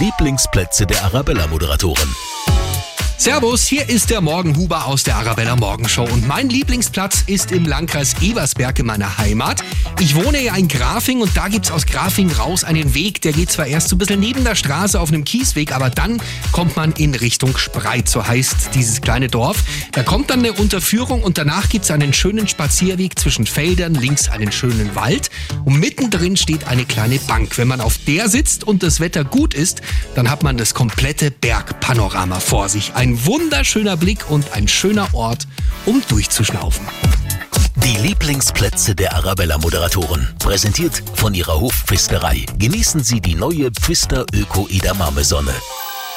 Lieblingsplätze der Arabella-Moderatoren. Servus, hier ist der Morgenhuber aus der Arabella Morgenshow und mein Lieblingsplatz ist im Landkreis Ebersberg in meiner Heimat. Ich wohne ja in Grafing und da gibt's aus Grafing raus einen Weg, der geht zwar erst so ein bisschen neben der Straße auf einem Kiesweg, aber dann kommt man in Richtung Spreit, so heißt dieses kleine Dorf. Da kommt dann eine Unterführung und danach gibt's einen schönen Spazierweg zwischen Feldern, links einen schönen Wald und mittendrin steht eine kleine Bank. Wenn man auf der sitzt und das Wetter gut ist, dann hat man das komplette Bergpanorama vor sich. Ein wunderschöner Blick und ein schöner Ort, um durchzuschnaufen. Die Lieblingsplätze der Arabella-Moderatoren. Präsentiert von ihrer Hofpfisterei. Genießen Sie die neue Pfister Öko Edamame Sonne.